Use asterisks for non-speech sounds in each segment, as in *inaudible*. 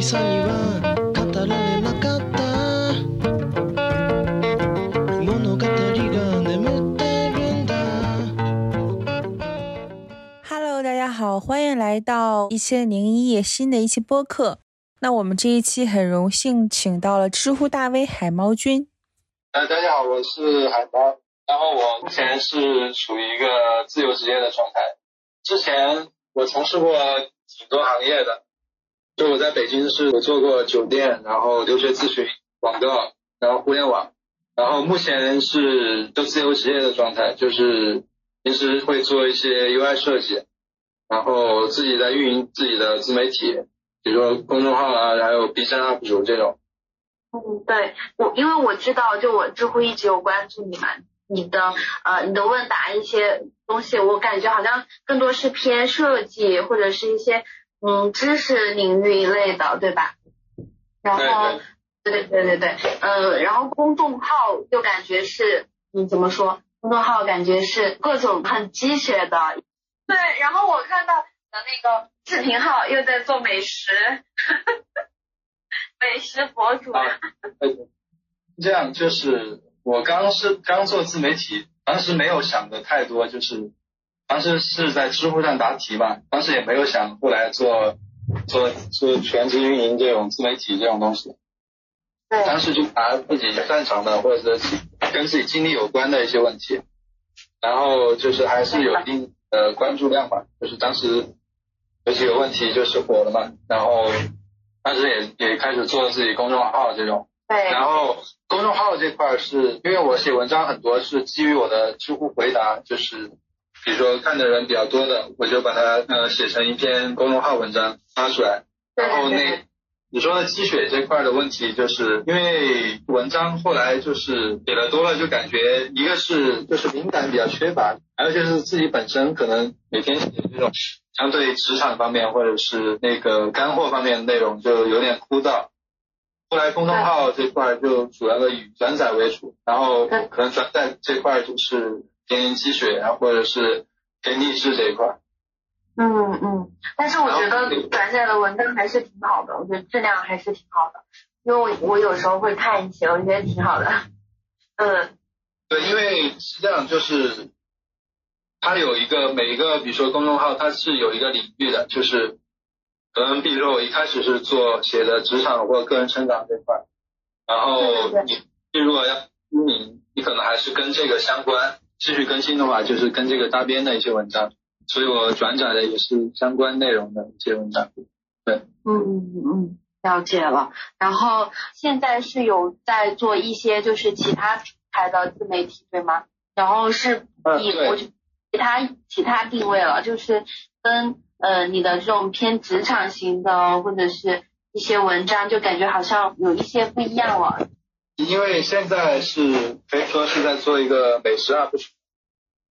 渚には語られなかった物語が眠ってるんだ。Hello，大家好，欢迎来到一千零一夜新的一期播客。那我们这一期很荣幸请到了知乎大 V 海猫君。呃，大家好，我是海猫。然后我目前是处于一个自由职业的状态。之前我从事过挺多行业的，就我在北京是有做过酒店，然后留学咨询、广告，然后互联网。然后目前是就自由职业的状态，就是平时会做一些 UI 设计，然后自己在运营自己的自媒体，比如说公众号啊，还有 B 站 UP 主这种。嗯，对我，因为我知道，就我知乎一直有关注你嘛，你的呃，你的问答一些东西，我感觉好像更多是偏设计或者是一些嗯知识领域一类的，对吧？然后，对对对对对，呃，然后公众号就感觉是嗯怎么说？公众号感觉是各种很鸡血的，对。然后我看到你的那个视频号又在做美食。*laughs* 美食博主，啊，这样就是我刚是刚做自媒体，当时没有想的太多，就是当时是在知乎上答题嘛，当时也没有想过来做做做全职运营这种自媒体这种东西，对，当时就答自己擅长的或者是跟自己经历有关的一些问题，然后就是还是有一定的关注量吧，就是当时有几个问题就是火了嘛，然后。当时也也开始做自己公众号这种，对。然后公众号这块是因为我写文章很多是基于我的知乎回答，就是比如说看的人比较多的，我就把它呃写成一篇公众号文章发出来。然后那你说的积雪这块的问题，就是因为文章后来就是写的多了，就感觉一个是就是灵感比较缺乏，还有就是自己本身可能每天写这种。相对职场方面或者是那个干货方面的内容就有点枯燥。后来公众号这块就主要的以转载为主，然后可能转载这块就是偏积雪，然后或者是偏励志这一块。嗯嗯，但是我觉得转载的文章还是挺好的，我觉得质量还是挺好的，因为我我有时候会看一些，我觉得挺好的。*laughs* 嗯。对，因为是这样，就是。它有一个每一个，比如说公众号，它是有一个领域的，就是可能比如说我一开始是做写的职场或个人成长这块，然后你你如果要出名，你可能还是跟这个相关，继续更新的话，就是跟这个搭边的一些文章，所以我转载的也是相关内容的一些文章。对，嗯嗯嗯嗯，了解了。然后现在是有在做一些就是其他平台的自媒体，对吗？然后是以我就。其他其他定位了，就是跟呃你的这种偏职场型的或者是一些文章，就感觉好像有一些不一样了。因为现在是可以说是在做一个美食 UP 主，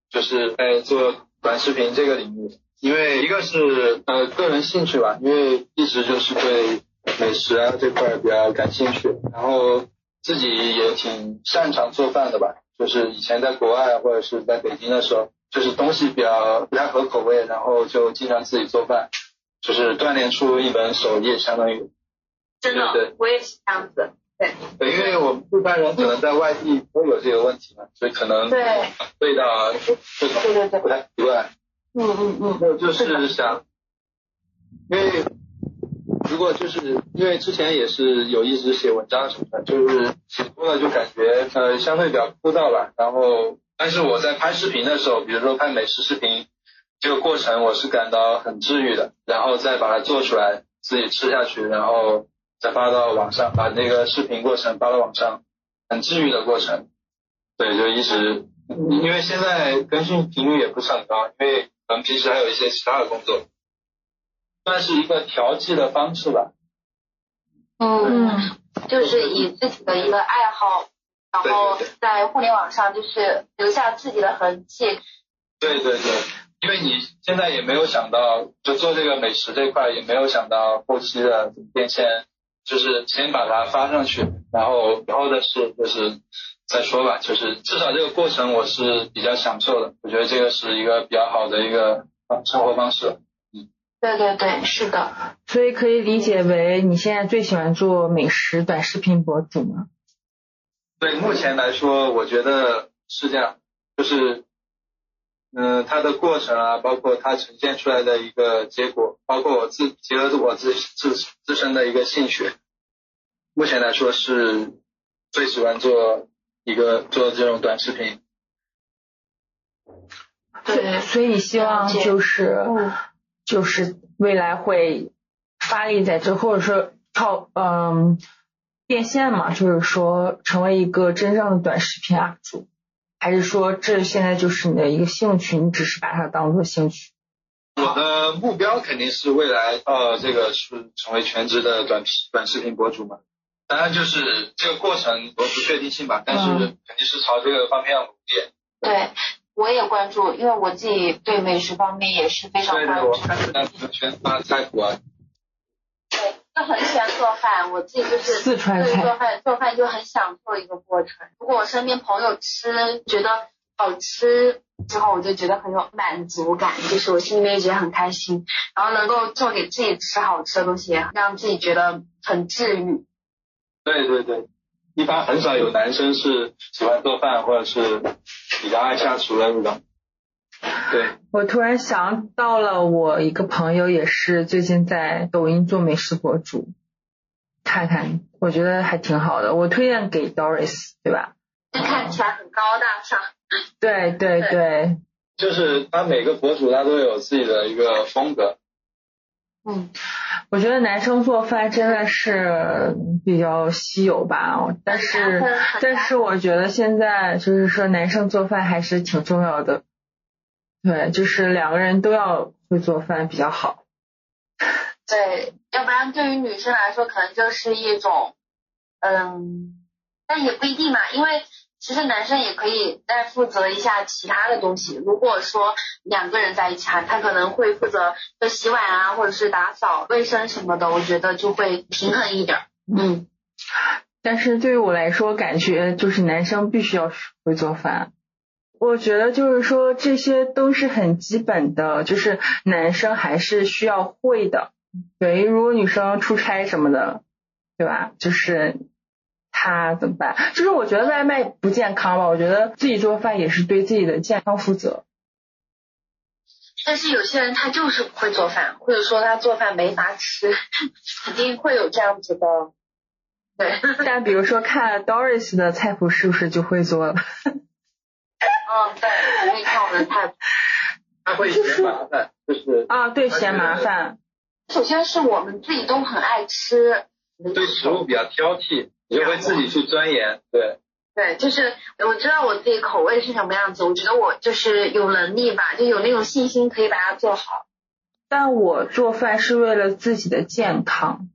就是在做短视频这个领域。因为一个是呃个人兴趣吧，因为一直就是对美食啊这块比较感兴趣，然后自己也挺擅长做饭的吧，就是以前在国外或者是在北京的时候。就是东西比较不太合口味，然后就经常自己做饭，就是锻炼出一门手艺，相当于。真的，对，我也是这样子。对。对，因为我们一般人可能在外地都有这个问题嘛，所以可能对味道啊这对对对不太习惯。嗯嗯嗯。那就是想，因为如果就是因为之前也是有一直写文章什么的，就是写多了就感觉呃相对比较枯燥吧，然后。但是我在拍视频的时候，比如说拍美食视频，这个过程我是感到很治愈的，然后再把它做出来，自己吃下去，然后再发到网上，把那个视频过程发到网上，很治愈的过程。对，就一直，因为现在更新频率也不是很高，因为可能平时还有一些其他的工作，算是一个调剂的方式吧。嗯，就是以自己的一个爱好。然后在互联网上就是留下自己的痕迹。对对对，因为你现在也没有想到，就做这个美食这块也没有想到后期的变现，就是先把它发上去，然后以后的事就是再说吧，就是至少这个过程我是比较享受的，我觉得这个是一个比较好的一个生活方式。嗯对对对，是的。所以可以理解为你现在最喜欢做美食短视频博主吗？对，目前来说，我觉得是这样，就是，嗯、它的过程啊，包括它呈现出来的一个结果，包括我自结合我自自自身的一个兴趣，目前来说是最喜欢做一个做这种短视频。对所以你希望就是嗯就是未来会发力在这，或者说靠嗯变现嘛，就是说成为一个真正的短视频 UP 主，还是说这现在就是你的一个兴趣，你只是把它当做兴趣？我的目标肯定是未来呃这个是成为全职的短短视频博主嘛，当然就是这个过程有不确定性吧，但是嗯肯定是朝这个方面要努力。对，我也关注，因为我自己对美食方面也是非常对对，我。看到朋友圈发菜谱啊，对，就很喜欢做饭，我自己就是四川菜对做饭做饭就很享受一个过程。如果我身边朋友吃觉得好吃之后，我就觉得很有满足感，就是我心里面也觉得很开心，然后能够做给自己吃好吃的东西，也让自己觉得很治愈。对对对，一般很少有男生是喜欢做饭或者是比较爱下厨的那种。对，我突然想到了，我一个朋友也是最近在抖音做美食博主，看看，我觉得还挺好的。我推荐给 Doris，对吧？看起来很高大上，对对对对，就是他每个博主他都有自己的一个风格。嗯，我觉得男生做饭真的是比较稀有吧，但是但是我觉得现在就是说男生做饭还是挺重要的，对，就是两个人都要会做饭比较好。对，要不然对于女生来说，可能就是一种，嗯，但也不一定嘛，因为其实男生也可以再负责一下其他的东西。如果说两个人在一起哈，他可能会负责就洗碗啊，或者是打扫卫生什么的，我觉得就会平衡一点儿。嗯，但是对于我来说，感觉就是男生必须要会做饭。我觉得就是说这些都是很基本的，就是男生还是需要会的。对，如果女生出差什么的，对吧？就是他怎么办？就是我觉得外卖不健康吧，我觉得自己做饭也是对自己的健康负责。但是有些人他就是不会做饭，或者说他做饭没法吃，肯定会有这样子的。对，但比如说看 Doris 的菜谱，是不是就会做了？嗯，对，我可以看我的菜谱。他会嫌麻烦，就是啊，对，嫌麻烦。首先是我们自己都很爱吃，对食物比较挑剔，你就会自己去钻研。对，对，就是我知道我自己口味是什么样子，我觉得我就是有能力吧，就有那种信心可以把它做好。但我做饭是为了自己的健康，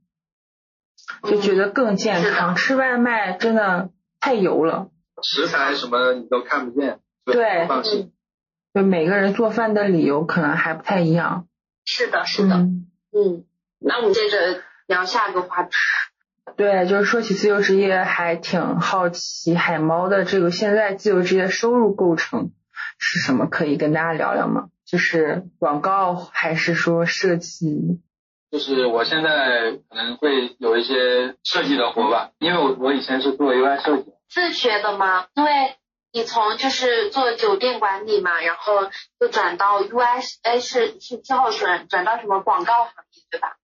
就觉得更健康。吃外卖真的太油了。食材什么你都看不见，就对放心。就每个人做饭的理由可能还不太一样。是的，是的，嗯嗯。那我们接着聊下一个话题。对，就是说起自由职业，还挺好奇海猫的这个现在自由职业收入构成是什么？可以跟大家聊聊吗？就是广告还是说设计？就是我现在可能会有一些设计的活吧，因为我我以前是做 UI 设计的，自学的吗？因为你从就是做酒店管理嘛，然后就转到 UI，哎是是之后转转到什么广告行业对吧？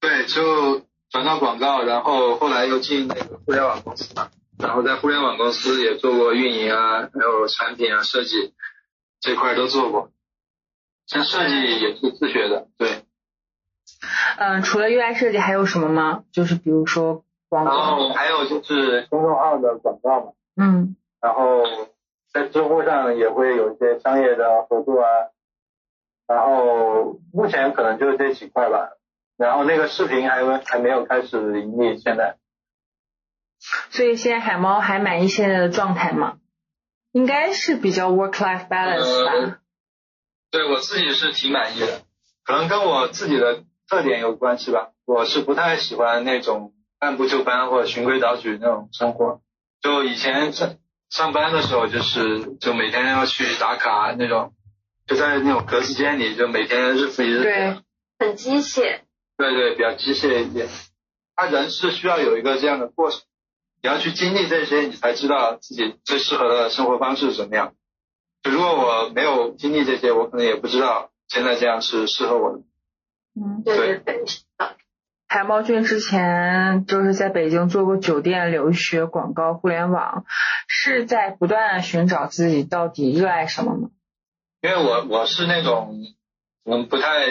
对，就转到广告，然后后来又进那个互联网公司嘛，然后在互联网公司也做过运营啊，还有产品啊设计这块都做过，像设计也是自学的，对，嗯，除了 UI 设计还有什么吗？就是比如说广告然告。后还有就是公众号的广告嘛，嗯然后在知乎上也会有一些商业的合作啊，然后目前可能就是这几块吧，然后那个视频还没还没有开始盈利，现在所以现在海猫还满意现在的状态吗？应该是比较 work life balance 吧。呃对我自己是挺满意的，可能跟我自己的特点有关系吧。我是不太喜欢那种按部就班或者循规蹈矩那种生活。就以前上上班的时候，就是就每天要去打卡那种，就在那种格子间里，就每天日复一日。对，很机械。对对，比较机械一点。他人是需要有一个这样的过程，你要去经历这些，你才知道自己最适合的生活方式是怎么样。就如果我没有经历这些，我可能也不知道现在这样是适合我的。嗯，对对对，海猫君之前就是在北京做过酒店、留学、广告、互联网，是在不断寻找自己到底热爱什么吗？因为我我是那种嗯不太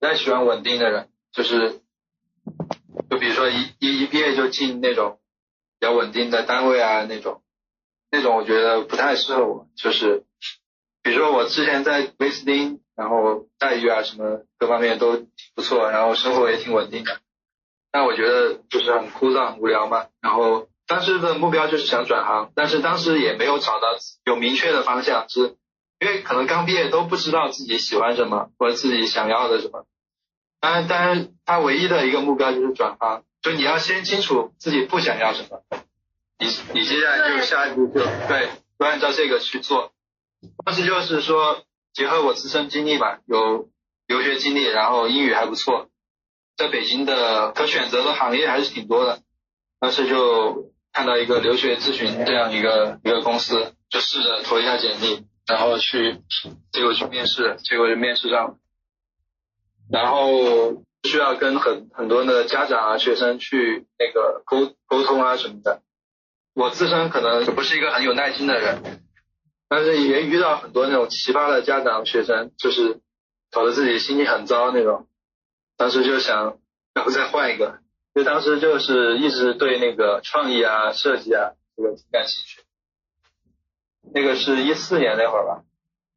不太喜欢稳定的人，就是就比如说一一一毕业就进那种比较稳定的单位啊那种，那种我觉得不太适合我，就是比如说我之前在威斯汀。然后待遇啊什么各方面都挺不错，然后生活也挺稳定的。但我觉得就是很枯燥、很无聊嘛。然后当时的目标就是想转行，但是当时也没有找到有明确的方向，是因为可能刚毕业都不知道自己喜欢什么或者自己想要的什么。当然，当然他唯一的一个目标就是转行，就你要先清楚自己不想要什么，你你接下来就下一步就对，就按照这个去做。当时就是说。结合我自身经历吧，有留学经历，然后英语还不错，在北京的可选择的行业还是挺多的。当时就看到一个留学咨询这样一个一个公司，就试着投一下简历，然后去结果去面试，结果就面试上了。然后需要跟很很多的家长啊、学生去那个沟沟通啊什么的。我自身可能不是一个很有耐心的人。但是也遇到很多那种奇葩的家长学生，就是搞得自己心情很糟那种。当时就想，要不再换一个。就当时就是一直对那个创意啊、设计啊这个挺感兴趣。那个是一四年那会儿吧，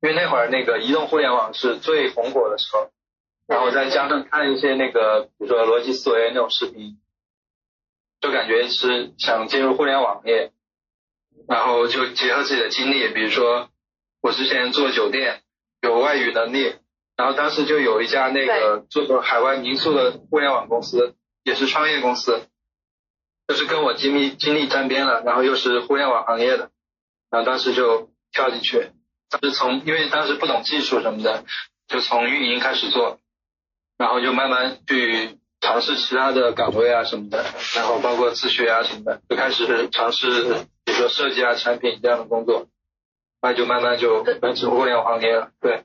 因为那会儿那个移动互联网是最红火的时候，然后再加上看一些那个，比如说逻辑思维那种视频，就感觉是想进入互联网业。然后就结合自己的经历，比如说我之前做酒店，有外语能力，然后当时就有一家那个做海外民宿的互联网公司，也是创业公司，就是跟我经历经历沾边了，然后又是互联网行业的，然后当时就跳进去，当时从因为当时不懂技术什么的，就从运营开始做，然后就慢慢去尝试其他的岗位啊什么的，然后包括自学啊什么的，就开始尝试。比如说设计啊、产品这样的工作，那就慢慢就奔驰互联网行业了。对，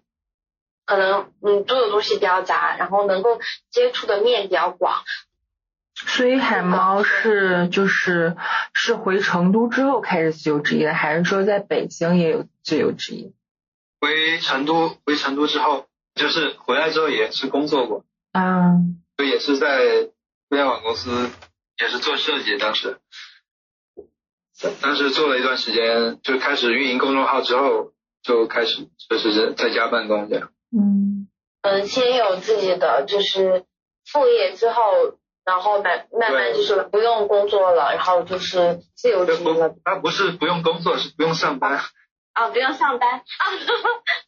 可能嗯做的东西比较杂，然后能够接触的面比较广。所以海猫是就是是回成都之后开始自由职业，还是说在北京也有自由职业？回成都回成都之后，就是回来之后也是工作过。嗯。就也是在互联网公司，也是做设计，当时。当时做了一段时间，就开始运营公众号之后，就开始就是在家办公这样。嗯嗯，先有自己的就是副业之后，然后慢慢慢就是不用工作了，然后就是自由职业了。啊，不是不用工作，是不用上班。啊，不用上班 *laughs* 啊？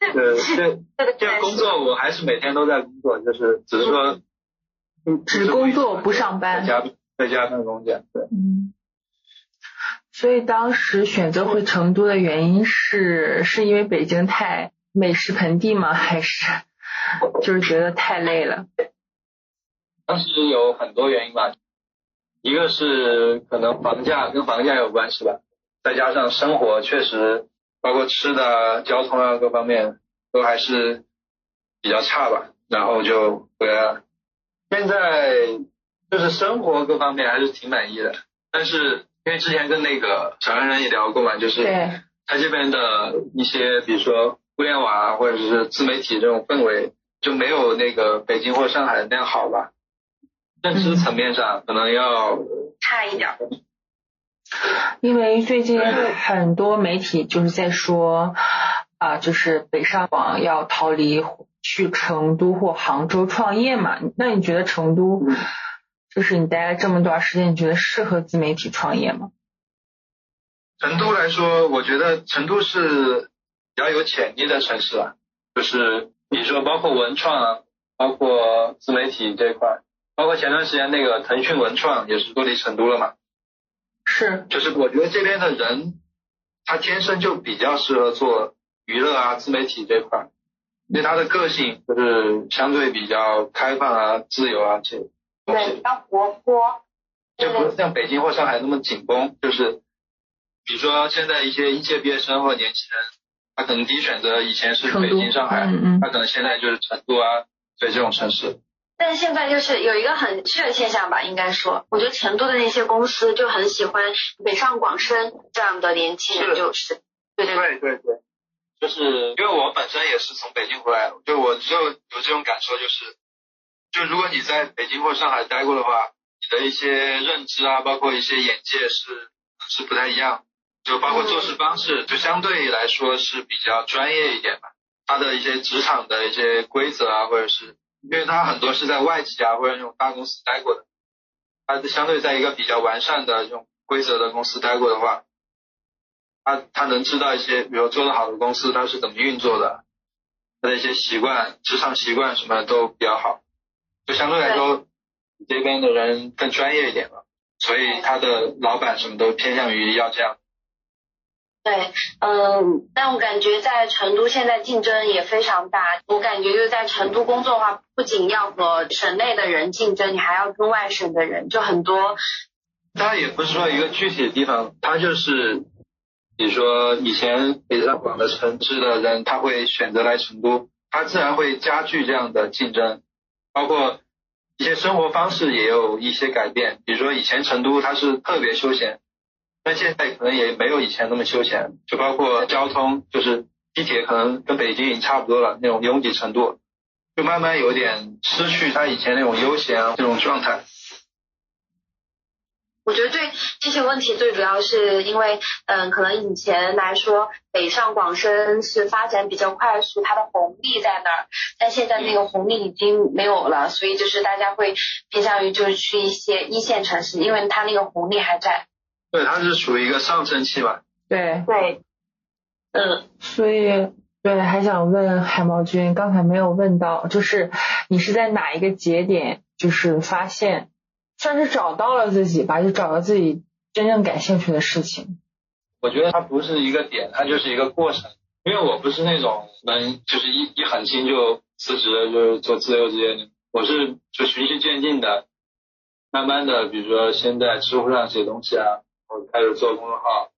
对对对，这工作我还是每天都在工作，就是只是说，只工作不上班，在家在家办公这样。对。嗯。所以当时选择回成都的原因是，是因为北京太美食盆地吗？还是就是觉得太累了？当时有很多原因吧，一个是可能房价跟房价有关系吧，再加上生活确实包括吃的、交通啊各方面都还是比较差吧，然后就回来了。现在就是生活各方面还是挺满意的，但是。因为之前跟那个小安人也聊过嘛，就是他这边的一些，比如说互联网啊，或者是自媒体这种氛围，就没有那个北京或上海那样好吧。认知层面上可能要差一点。*laughs* 因为最近很多媒体就是在说啊，就是北上广要逃离去成都或杭州创业嘛。那你觉得成都？就是你待了这么段时间，你觉得适合自媒体创业吗？成都来说，我觉得成都是比较有潜力的城市啊。就是比如说，包括文创啊，包括自媒体这一块，包括前段时间那个腾讯文创也是落地成都了嘛。是，就是我觉得这边的人，他天生就比较适合做娱乐啊、自媒体这块，因为他的个性就是相对比较开放啊、自由啊这对，比，较活泼。就不是像北京或上海那么紧绷。就是比如说现在一些应届毕业生或者年轻人，他可能第一选择以前是北京、上海，嗯嗯。他可能现在就是成都啊，对这种城市。但是现在就是有一个很趣的现象吧，应该说，我觉得成都的那些公司就很喜欢北上广深这样的年轻人，就是对对对，对对对，就是因为我本身也是从北京回来，就我就有这种感受，就是就如果你在北京或上海待过的话，你的一些认知啊，包括一些眼界是是不太一样，就包括做事方式，就相对来说是比较专业一点吧。他的一些职场的一些规则啊，或者是因为他很多是在外企啊或者那种大公司待过的，它相对在一个比较完善的这种规则的公司待过的话，他他能知道一些，比如做得好的公司他是怎么运作的，他的一些习惯、职场习惯什么都比较好，就相对来说，比这边的人更专业一点了，所以他的老板什么都偏向于要这样。对，嗯，但我感觉在成都现在竞争也非常大。我感觉就是在成都工作的话，不仅要和省内的人竞争，你还要跟外省的人，就很多。它也不是说一个具体的地方，它就是，比如说以前北上广的城市的人，他会选择来成都，他自然会加剧这样的竞争，包括一些生活方式也有一些改变。比如说以前成都它是特别休闲，但现在可能也没有以前那么休闲，就包括交通，就是地铁可能跟北京已经差不多了那种拥挤程度，就慢慢有点失去它以前那种悠闲啊这种状态。我觉得对这些问题最主要是因为，嗯，可能以前来说，北上广深是发展比较快速，它的红利在那儿，但现在那个红利已经没有了，所以就是大家会偏向于就是去一些一线城市，因为它那个红利还在。对，它是属于一个上升期吧。对，对，嗯，所以对，还想问海毛君，刚才没有问到，就是你是在哪一个节点，就是发现，算是找到了自己吧，就找到自己真正感兴趣的事情。我觉得它不是一个点，它就是一个过程。因为我不是那种能就是一一狠心就辞职了，就是做自由职业的，我是就循序渐进的，慢慢的，比如说先在知乎上写东西啊，我开始做公众号，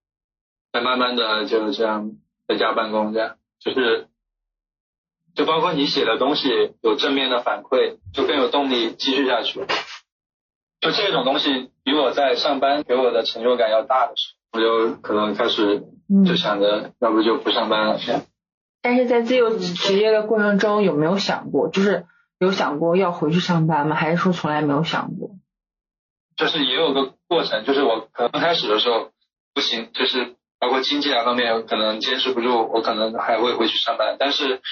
再慢慢的就这样在家办公，这样就是，就包括你写的东西有正面的反馈，就更有动力继续下去。就这种东西比我在上班给我的成就感要大的时候，我就可能开始嗯就想着，要不就不上班了。这样但是在自由职业的过程中，有没有想过，就是有想过要回去上班吗？还是说从来没有想过？就是也有个过程，就是我可能刚开始的时候不行，就是包括经济啊方面可能坚持不住，我可能还会回去上班。但是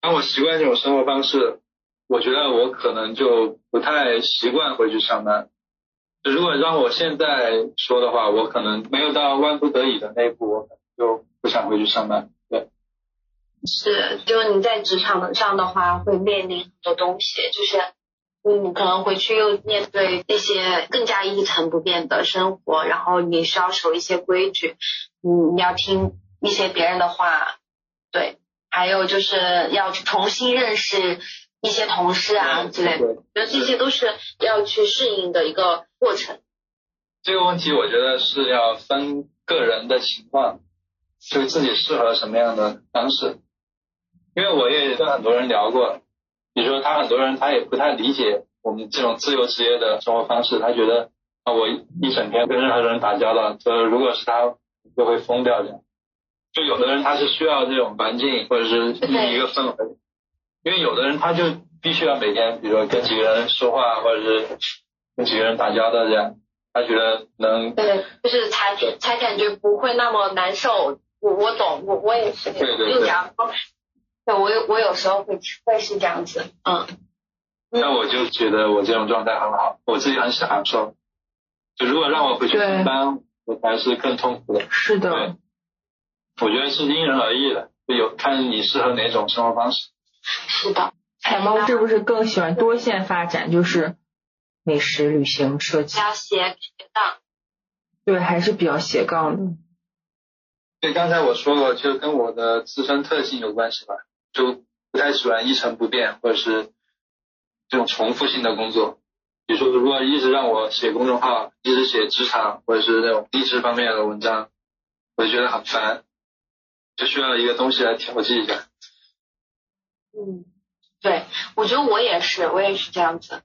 当我习惯这种生活方式，我觉得我可能就不太习惯回去上班。如果让我现在说的话，我可能没有到万不得已的那一步，我可能就不想回去上班。对，是，就你在职场上的话，会面临很多东西，就是。嗯，可能回去又面对一些更加一成不变的生活，然后你需要守一些规矩，嗯，你要听一些别人的话，对，还有就是要去重新认识一些同事啊之类的，我觉得这些都是要去适应的一个过程。这个问题我觉得是要分个人的情况，就自己适合什么样的方式。因为我也跟很多人聊过，比如说他很多人他也不太理解我们这种自由职业的生活方式，他觉得啊我一整天跟任何人打交道，呃如果是他就会疯掉这样。就有的人他是需要这种环境或者是一个氛围，因为有的人他就必须要每天比如说跟几个人说话，或者是跟几个人打交道这样。他觉得能对，就是才才感觉不会那么难受。我我懂，我我也是，对对对就假如说，对我有我有时候会会是这样子，嗯，那我就觉得我这种状态很好，我自己很享受。就如果让我回去上班，我还是更痛苦的。是的对，我觉得是因人而异的，就有看你适合哪种生活方式。是的。海猫是不是更喜欢多线发展？就是美食、旅行、设计比，较斜斜杠。对，还是比较斜杠的。对，刚才我说了，就跟我的自身特性有关系吧，就不太喜欢一成不变或者是这种重复性的工作。比如说，如果一直让我写公众号，一直写职场或者是那种励志方面的文章，我就觉得很烦，就需要一个东西来调剂一下。嗯，对，我觉得我也是，我也是这样子。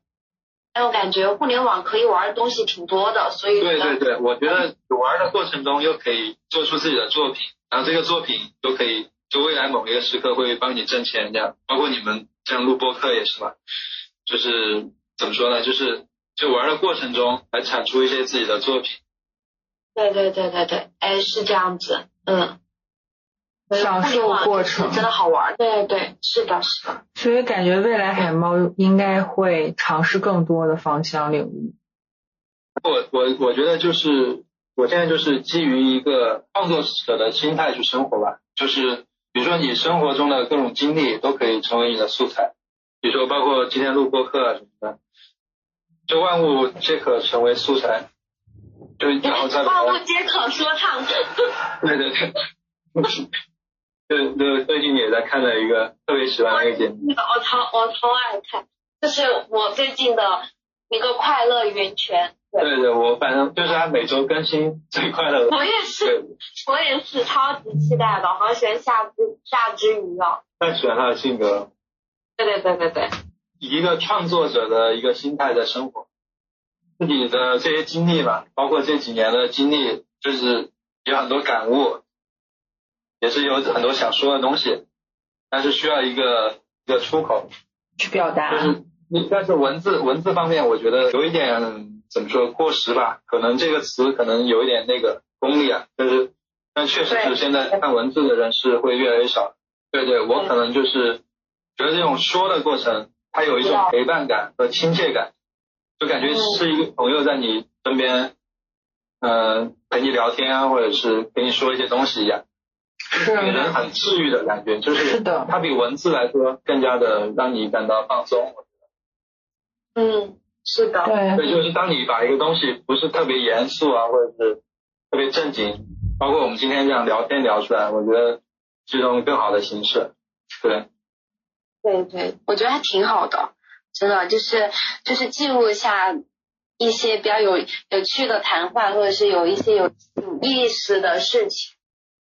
但我感觉互联网可以玩的东西挺多的，所以对对对，我觉得玩的过程中又可以做出自己的作品，然后这个作品都可以，就未来某一个时刻会帮你挣钱，这样，包括你们像录播课也是吧，就是怎么说呢，就是就玩的过程中来产出一些自己的作品。对对对对对，哎，是这样子，嗯。享受过程真的好玩，对对对，是的，是的。所以感觉未来海猫应该会尝试更多的方向领域。我我我觉得就是我现在就是基于一个创作者的心态去生活吧，就是比如说你生活中的各种经历都可以成为你的素材，比如说包括今天录播课啊什么的，就万物皆可成为素材，就然后再万物皆可说唱。*laughs* 对对对。就就最近也在看了一个特别喜欢的一个节目，我超我超爱看，就是我最近的一个快乐源泉。对对，我反正就是他每周更新最快乐的。我也是，我也是超级期待的，好喜欢夏之夏之鱼哦。太喜欢他的性格。对对对对对。以一个创作者的一个心态在生活，自己的这些经历吧，包括这几年的经历，就是有很多感悟。也是有很多想说的东西，但是需要一个一个出口去表达。就是你，但是文字文字方面，我觉得有一点怎么说过时吧？可能这个词可能有一点那个功利啊，但是但确实是现在看文字的人是会越来越少。对对，我可能就是觉得这种说的过程，它有一种陪伴感和亲切感，就感觉是一个朋友在你身边，嗯，陪你聊天啊，或者是跟你说一些东西一样。是给人很治愈的感觉，就是它比文字来说更加的让你感到放松。嗯，是的，对，对，就是当你把一个东西不是特别严肃啊，或者是特别正经，包括我们今天这样聊天聊出来，我觉得是一种更好的形式。对，对对，我觉得还挺好的，真的就是就是记录一下一些比较有有趣的谈话，或者是有一些有有意思的事情。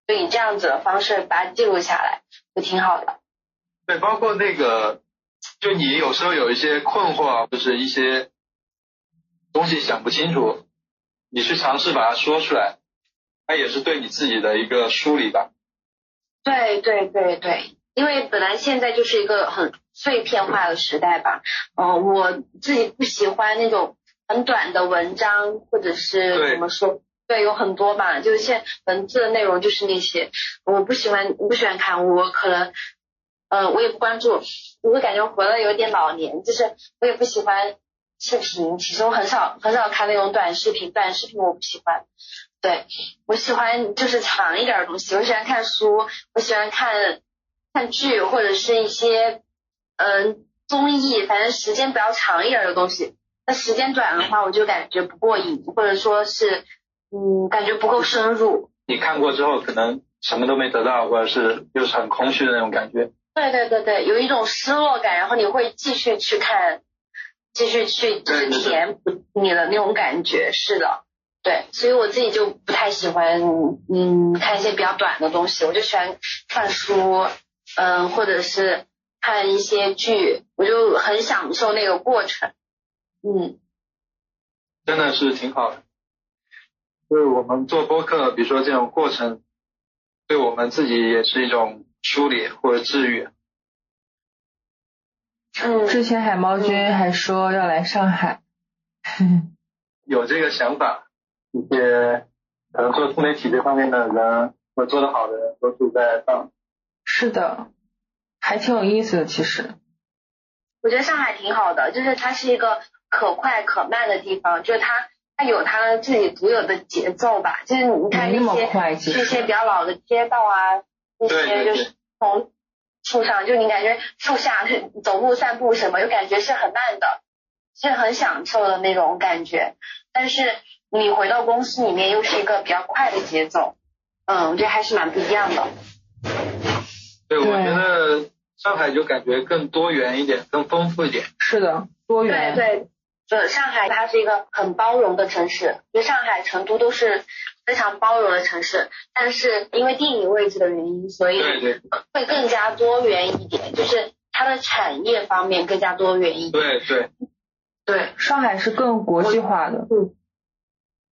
就以这样子的方式把它记录下来，就挺好的。对，包括那个，就你有时候有一些困惑啊，就是一些东西想不清楚，你去尝试把它说出来，它也是对你自己的一个梳理吧。对对对对，因为本来现在就是一个很碎片化的时代吧，嗯，我自己不喜欢那种很短的文章，或者是怎么说。对，有很多吧，就是现文字的内容就是那些，我不喜欢，我不喜欢看，我可能，呃，我也不关注，我会感觉活的有点老年，就是我也不喜欢视频，其实我很少很少看那种短视频，短视频我不喜欢，对我喜欢就是长一点的东西，我喜欢看书，我喜欢看看剧或者是一些嗯综艺，反正时间比较长一点的东西，那时间短的话我就感觉不过瘾，或者说是。嗯，感觉不够深入。你看过之后，可能什么都没得到，或者是又是很空虚的那种感觉。对对对对，有一种失落感，然后你会继续去看，继续去就是填补你的那种感觉。是的，对，所以我自己就不太喜欢，嗯，看一些比较短的东西，我就喜欢看书，嗯，或者是看一些剧，我就很享受那个过程。嗯，真的是挺好的。就是我们做播客，比如说这种过程，对我们自己也是一种梳理或者治愈。嗯，之前海猫君还说要来上海，*laughs* 有这个想法。一些可能做自媒体这方面的人，或做得好的人，都是在上。是的，还挺有意思的。其实，我觉得上海挺好的，就是它是一个可快可慢的地方，就是它。它有它自己独有的节奏吧，就是你看那些那些比较老的街道啊，那些就是从树上，就你感觉树下走路散步什么，就感觉是很慢的，是很享受的那种感觉。但是你回到公司里面又是一个比较快的节奏，嗯，我觉得还是蛮不一样的。对，我觉得上海就感觉更多元一点，更丰富一点。是的，多元对元。对，就上海它是一个很包容的城市，就上海、成都都是非常包容的城市，但是因为地理位置的原因，所以对对会更加多元一点，就是它的产业方面更加多元一点。对对对，上海是更国际化的。嗯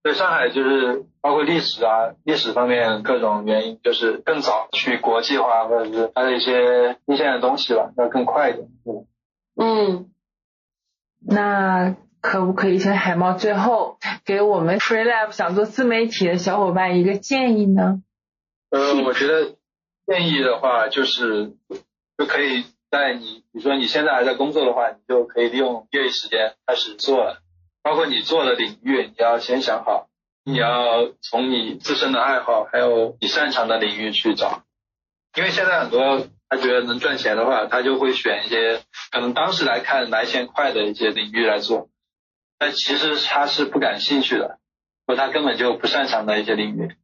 对，上海就是包括历史啊，历史方面各种原因，就是更早去国际化，或者是它的一些一线的东西吧，要更快一点。对嗯，那可不可以请海猫最后给我们 Free Lab 想做自媒体的小伙伴一个建议呢？呃，我觉得建议的话，就是就可以在你，比如说你现在还在工作的话，你就可以利用业余时间开始做了。包括你做的领域，你要先想好，你要从你自身的爱好还有你擅长的领域去找。因为现在很多他觉得能赚钱的话，他就会选一些可能当时来看来钱快的一些领域来做，但其实他是不感兴趣的，或他根本就不擅长的一些领域。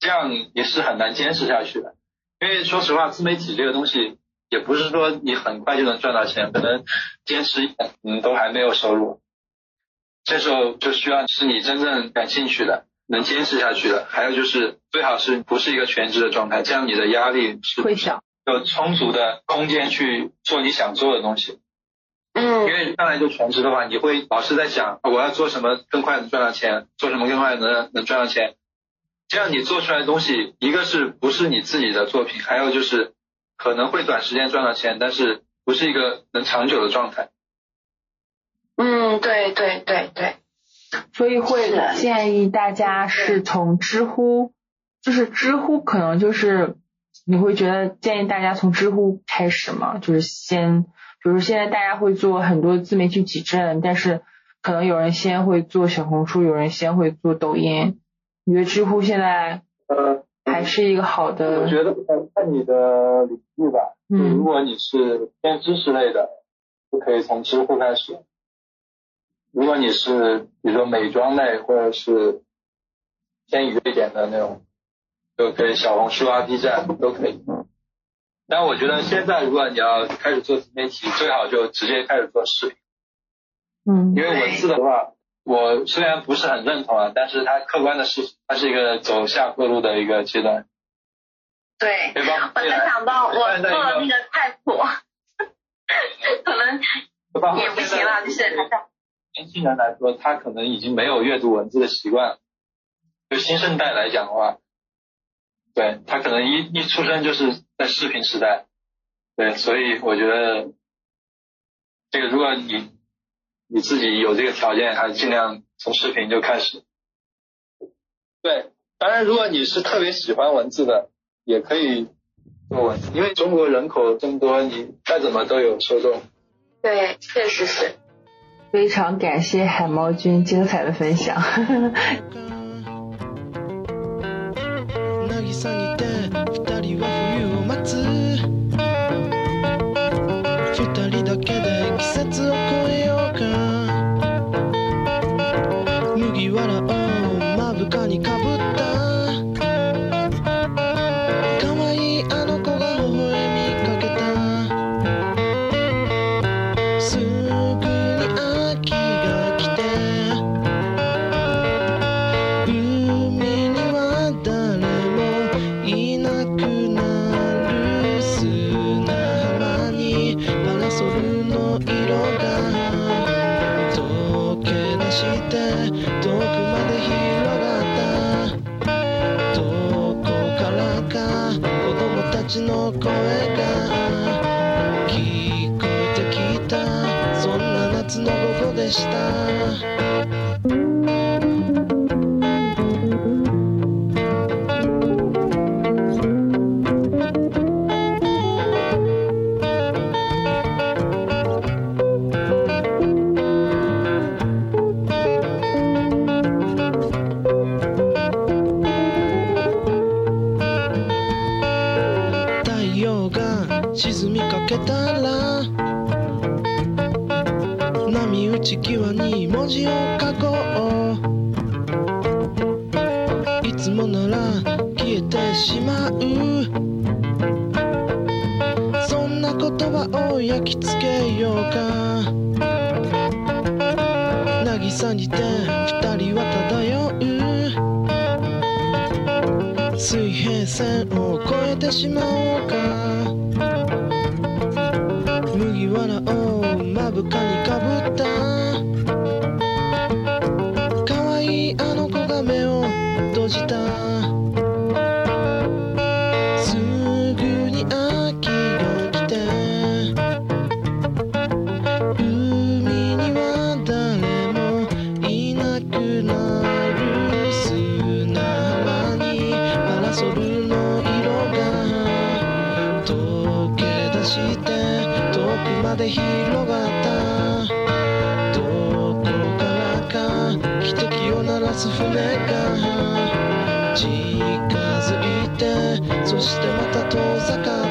这样也是很难坚持下去的。因为说实话，自媒体这个东西也不是说你很快就能赚到钱，可能坚持一年嗯都还没有收入。这时候就需要是你真正感兴趣的，能坚持下去的。还有就是最好是不是一个全职的状态，这样你的压力是会小。有充足的空间去做你想做的东西。因嗯，为上来就全职的话，你会老是在想啊我要做什么更快能赚到钱，做什么更快能能赚到钱。这样你做出来的东西，一个是不是你自己的作品，还有就是可能会短时间赚到钱，但是不是一个能长久的状态。嗯，对对对对，所以会建议大家是从知乎，就是知乎可能就是你会觉得建议大家从知乎开始嘛，就是先，比如现在大家会做很多自媒体矩阵，但是可能有人先会做小红书，有人先会做抖音，你觉得知乎现在呃，还是一个好的我，觉得呃看你的领域吧。就如嗯果你是偏知识类的，就可以从知乎开始。如果你是比如说美妆类或者是偏娱一点的那种，就可以小红书啊、B 站都可以。但我觉得现在如果你要开始做自媒体，最好就直接开始做视频，嗯因为文字的话，我虽然不是很认同啊，但是它客观的事实，它是一个走下坡路的一个阶段。对。对吧？我就想到我做了那个菜谱，可能也不行了，就是年轻人来说，他可能已经没有阅读文字的习惯了。就新生代来讲的话，对他可能一一出生就是在视频时代，对，所以我觉得这个如果你你自己有这个条件，还是尽量从视频就开始。对，当然如果你是特别喜欢文字的，也可以做文字，因为中国人口这么多，你再怎么都有受众。对，确实是。非常感谢海猫君精彩的分享。渚にて二人は冬を待つ。二人だけで季節を越えようか。麦わらをまぶかにかぶ消えてしまう。そんな言葉を焼き付けようか。渚にて二人は漂う。水平線を越えてしまおうか。麦わらを目深にかぶった。可愛いあの子が目を閉じた。bicycle.